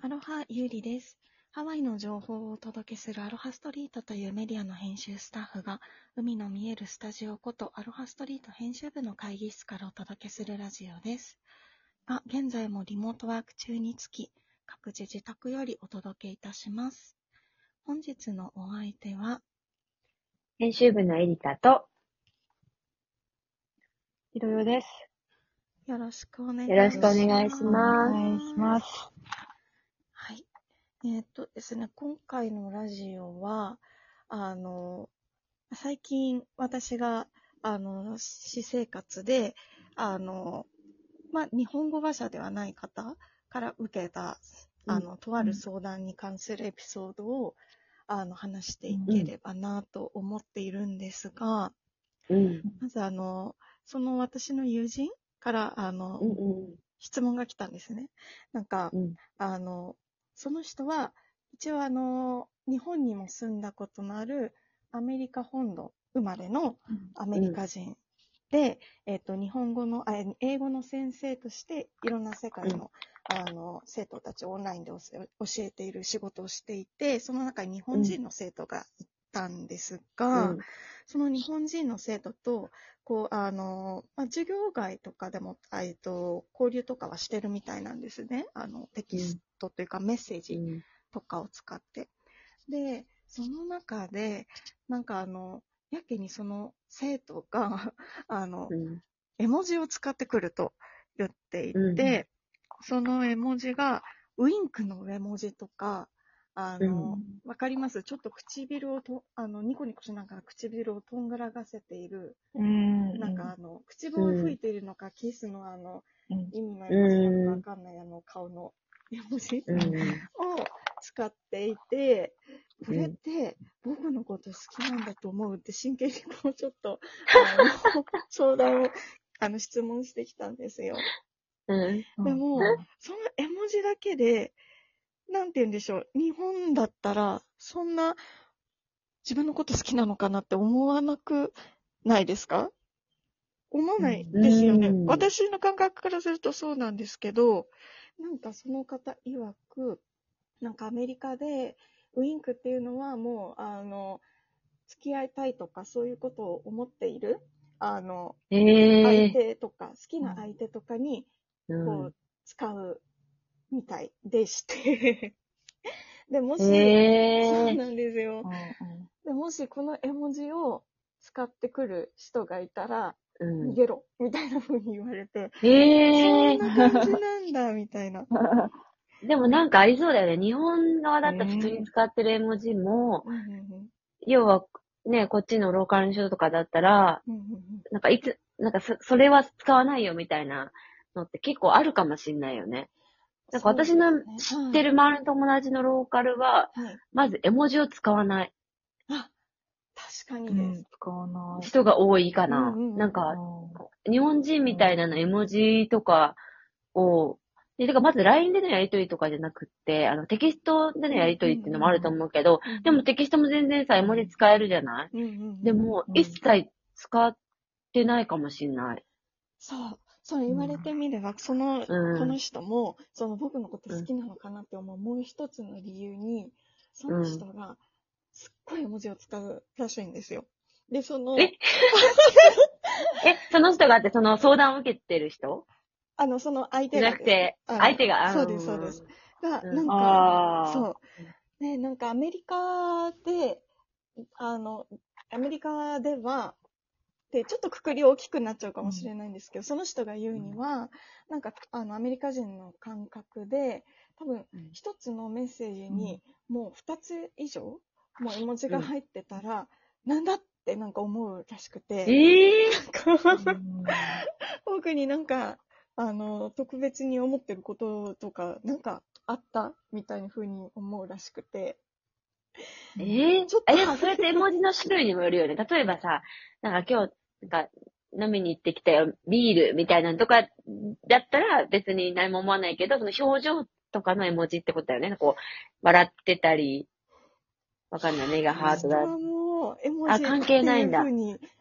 アロハゆうりです。ハワイの情報をお届けするアロハストリートというメディアの編集スタッフが、海の見えるスタジオことアロハストリート編集部の会議室からお届けするラジオです。が、現在もリモートワーク中につき、各自自宅よりお届けいたします。本日のお相手は、編集部のエリカと、ひろよです。よろしくお願いします。よろしくお願いしおます願いします。はい。えーっとですね、今回のラジオは、あの、最近私が、あの、私生活で、あの、まあ、日本語話者ではない方から受けた、あの、とある相談に関するエピソードを、あの、話していければなと思っているんですが、うん。まずあの、その私の友人から、あの、うんうん。質問が来たんですね。なんか、うんあの、その人は、一応あの、日本にも住んだことのあるアメリカ本土生まれのアメリカ人で、えっ、と、日本語の、あえ英語の先生として、いろんな世界の、あの、生徒たちをオンラインで教え教えている仕事をしていて、その中に日本人の生徒がいたんですが、うんその日本人の生徒と、こう、あの、まあ、授業外とかでも、あえっと、交流とかはしてるみたいなんですね。あの、テキストというかメッセージとかを使って。で、その中で、なんかあの、やけにその生徒が、あのう、ん。絵文字を使ってくると言っていて、うんその絵文字が、ウインクの絵文字とか、あの、うわかります？ちょっと唇をと、あの、ニコニコしながら唇をとんがらがせている、うん。なんかあの、口笛を吹いているのか、キスのあの、うん。意味の絵文字なのかわかんないあの、顔の絵文字。うん。を使っていて、これって僕のこと好きなんだと思うって真剣にこうちょっと、あの、相談を、あの、質問してきたんですよ。うん。でも、その絵文字だけで、なんて言うんでしょう、日本だったら、そんな自分のこと好きなのかなって思わなくないですか？思わないですよね。うん。私の感覚からするとそうなんですけど、なんかその方曰く、なんかアメリカでウインクっていうのはもう、あの、付き合いたいとかそういうことを思っている、あの、え相え手とか、好きな相手とかに、ー。こう、使うみたいでして。で、もし、ええそうなんですよう。んで、もしこの絵文字を使ってくる人がいたら、うん逃。げろ、みたいな風に言われて、ええそんな感じなんだ、みたいな。でもなんかありそうだよね。日本側だったら普通に使ってる絵文字も、要はね、こっちのローカルの人とかだったら、なんかいつ、なんかそそれは使わないよみたいなのって結構あるかもしんないよね。なんか私の知ってる周りの友達のローカルは、まず絵文字を使わないあ、確かにうんです。使わない。人が多いかな。うんうんうんなんか、日本人みたいなの絵文字とかを、で、てかまず LINE でのやりとりとかじゃなくって、あの、テキストでのやりとりっていうのもあると思うけど、でもテキストも全然さ、絵文字使えるじゃない？うんうんうんでもう、ん一切使ってないかもしんない。そう、そう言われてみれば、その、うんこの人も、その僕のこと好きなのかなって思う、もう一つの理由に、その人が、すっごい絵文字を使うらしいんですよ。で、その、え？え、その人があって、その相談を受けてる人？あの、その相手じゃがですなくて、相手が？そうです、そうです。。が、うんなんか。そう。ね、なんかアメリカで、あの、アメリカでは、で、ちょっとくくり大きくなっちゃうかもしれないんですけど、その人が言うには、なんか、あの、アメリカ人の感覚で、多分うん、一つのメッセージに、もう二つ以上、もう絵文字が入ってたら、なんだってなんか思うらしくて、ええ僕になんか、あの、特別に思ってることとか、なんかあったみたいな風に思うらしくて。ええちょっとえ、でもそれって絵文字の種類にもよるよね。例えばさ、なんか今日、なんか飲みに行ってきたよ、ビールみたいなのとかだったら別に何も思わないけど、その表情とかの絵文字ってことだよね。こう、笑ってたり、わかんない。目がハートだ。あ関係ないんだ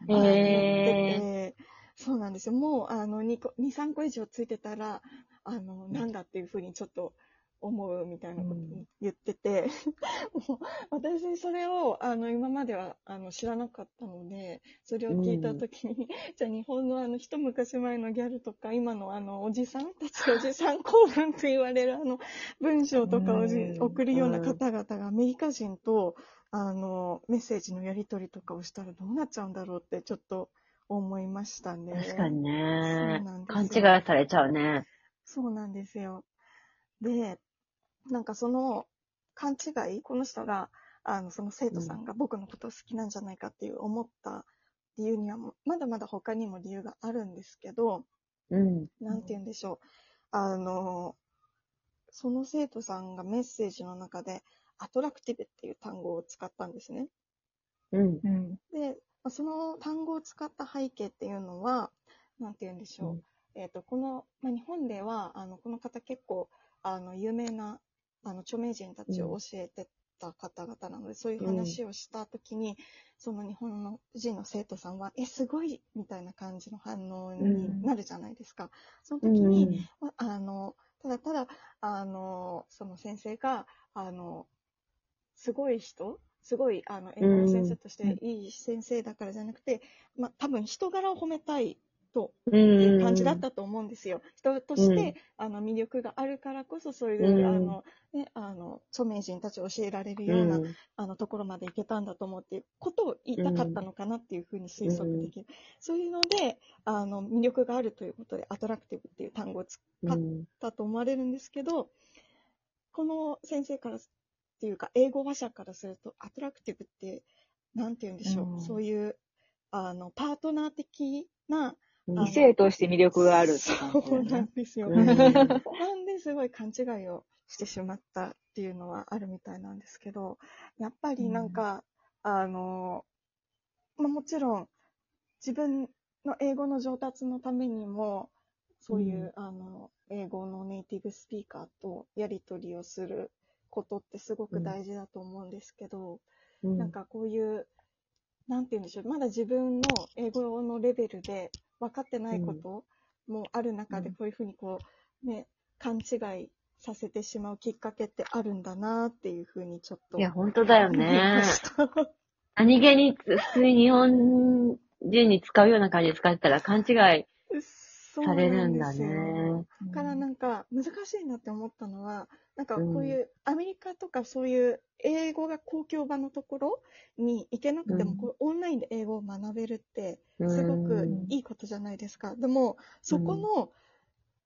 えて、そうなんですよ。もう、あの、2個、2、3個以上ついてたら、あの、なんだっていう風にちょっと思うみたいなこと言ってて、もう私それをあの今まではあの知らなかったので、それを聞いたときに、じゃあ日本のあの一昔前のギャルとか、今のあのおじさんたちおじさん公文と言われるあの文章とかをじうん送るような方々がアメリカ人とあのメッセージのやり取りとかをしたらどうなっちゃうんだろうってちょっと思いましたね。確かにね勘よ違いされちゃうね。そうなんですよ。で、なんかその勘違い、この人が、あの、その生徒さんが僕のことを好きなんじゃないかっていう思った理由には、まだまだ他にも理由があるんですけど、うん。なんて言うんでしょう。あの、その生徒さんがメッセージの中で、アトラクティブっていう単語を使ったんですね。うん。うん。で、まあその単語を使った背景っていうのは、なんて言うんでしょう。うんえっ、と、この、まあ、日本では、あの、この方結構、あの、有名な、あの、著名人たちを教えてた方々なので、そういう話をしたときに、その日本の人の生徒さんは、え、すごいみたいな感じの反応になるじゃないですか。その時に、まああの、ただただ、あの、その先生が、あの、すごい人すごい、あの、英語の先生としていい先生だからじゃなくて、まあ、多分人柄を褒めたいとうん。いう感じだったと思うんですよ。人として、うんあの、魅力があるからこそ、そういう、うんあの、ね、あの、著名人たちを教えられるような、うんあの、ところまで行けたんだと思うっていうことを言いたかったのかなっていうふうに推測できる。そういうので、あの、魅力があるということで、アトラクティブっていう単語を使うん。ったと思われるんですけど、この先生からっていうか、英語話者からすると、アトラクティブって、なんて言うんでしょう、うんそういう、あの、パートナー的な、異性として魅力があるって感じだそうなんですよ。うん。なんですごい勘違いをしてしまったっていうのはあるみたいなんですけど、やっぱりなんか、あの、まあ、もちろん自分の英語の上達のためにも、そういう、あの、英語のネイティブスピーカーとやり取りをすることってすごく大事だと思うんですけど、うん。なんかこういう、なんて言うんでしょう、まだ自分の英語のレベルで分かってないこともある中で、うんこういうふうにこう、ね、勘違いさせてしまうきっかけってあるんだなっていうふうにちょっと。いや、本当だよね。何気に、普通に日本人に使うような感じで使ってたら勘違いされるんだね。だからなんか難しいなって思ったのは、なんかこういうアメリカとかそういう英語が公共場のところに行けなくても、うん。こうオンラインで英語を学べるってうん。すごくいいことじゃないですか。でも、そこの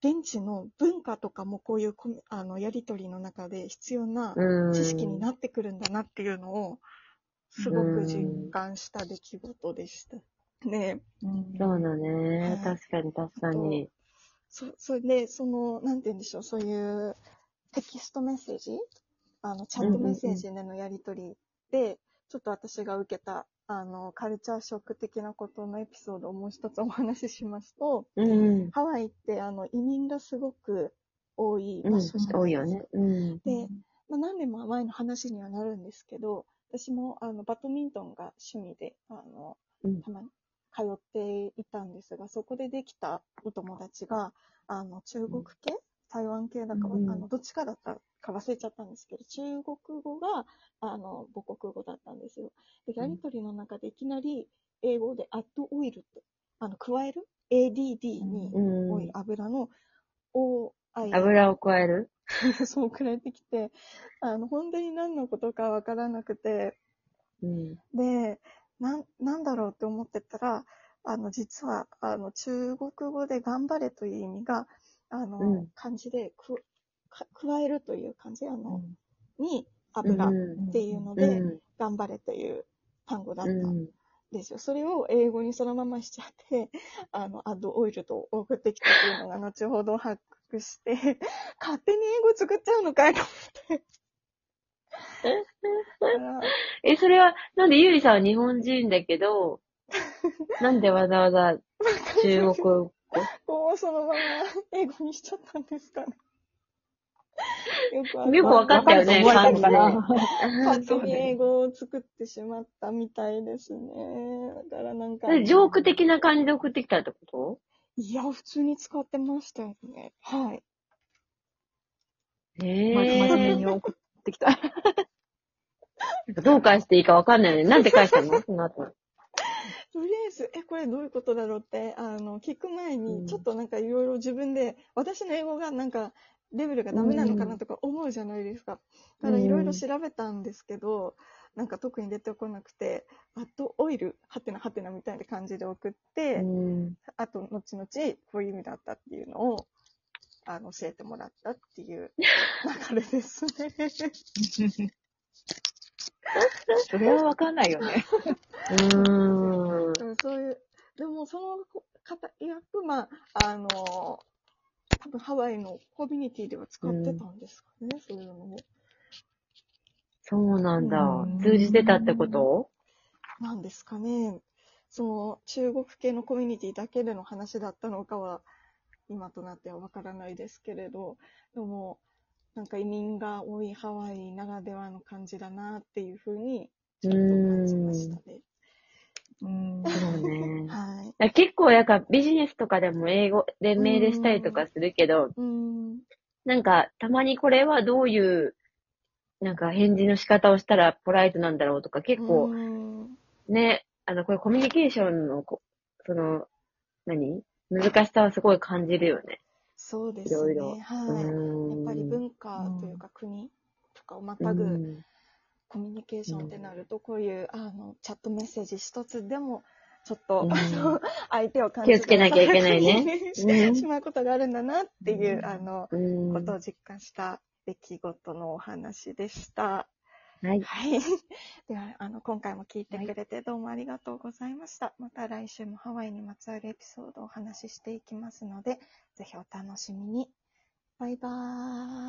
現地の文化とかもこういうあのやりとりの中で必要なうん。知識になってくるんだなっていうのをすごく実感した出来事でした。ねうんそうだね。はい確かに確かに。そ、それで、その、なんて言うんでしょう、そういうテキストメッセージ？あの、チャットメッセージでのやりとりで、ちょっと私が受けた、あの、カルチャーショック的なことのエピソードをもう一つお話ししますと、うん。ハワイって、あの、移民がすごく多いうん場所じゃないですか。多いよね。うん。で、まあ、何年も前の話にはなるんですけど、私もあのバドミントンが趣味であの、うんたまに通っていたんですが、そこでできたお友達が、あの中国系、台湾系だか、うん。あのどっちかだったか忘れちゃったんですけど、中国語があの母国語だったんですよ。で、やりとりの中でいきなり英語でアッドオイルって、あの加える ?ADD にうん。オイル、油の OI 油を加える？そう送られてきて、あの、本当に何のことかわからなくて、うん。で、なん、なんだろうって思ってたら、あの、実は、あの、中国語で頑張れという意味が、あの、うん漢字でく、か加えるという漢字、あの、うんに、油っうんていうのうで、ん。頑張れという単語だったうんんですよ。それを英語にそのまましちゃって、あの、アッドオイルと送ってきたっていうのが後ほど発覚して、勝手に英語作っちゃうのかいと思って。え、それは、なんでゆりさんは日本人だけど、なんでわざわざ中国語こう、そのまま英語にしちゃったんですかね。よくわかんよくわかったよねわかると思えたのか勝手に英語を作ってしまったみたいですね。だからなんか。ジョーク的な感じで送ってきたってこと？いや、普通に使ってましたよね。はい。へままとめえ。に送ってきた。どう返していいかわかんないよね。なんて返したの？その後。とりあえず、え、これどういうことだろうって、あの、聞く前うんに、ちょっとなんかいろいろ自分で、私の英語がなんか、レベルがダメなのかなとか思うじゃないですか。だからいろいろ調べたんですけど、なんか特に出てこなくて、あとオイル、はてなはてなみたいな感じで送って、うん。あと、後々、こういう意味だったっていうのを、あの、教えてもらったっていう流れですね。それはわかんないよね。うーん。でもそういう、でもその方、いわく、まあ、あの、多分ハワイのコミュニティでは使ってたんですかね、そういうのを。そうなんだうん。通じてたってこと？なんですかね。その中国系のコミュニティだけでの話だったのかは、今となってはわからないですけれど、でも、なんか移民が多いハワイならではの感じだなっていうふうに、ちょっと感じましたね。うん。そうね。はい。結構、やっぱビジネスとかでも英語でメールしたりとかするけど、うん。なんか、たまにこれはどういう、なんか返事の仕方をしたらポライトなんだろうとか、結構うんね、あの、これコミュニケーションのこ、その、何？難しさはすごい感じるよね。そうですね。いろいろはい。うんやっぱり文化というか国とかをまたうぐんコミュニケーションってなると、こういうあのチャットメッセージ一つでも、ちょっと、うんあの 相手を感気をつけなきゃいけないね しまうことがあるんだなっていう、うんあの、うん。ことを実感した出来事のお話でした。はい。はい。では、あの、今回も聞いてくれてどうもありがとうございました。また来週もハワイにまつわるエピソードをお話ししていきますので、ぜひお楽しみに。バイバーイ。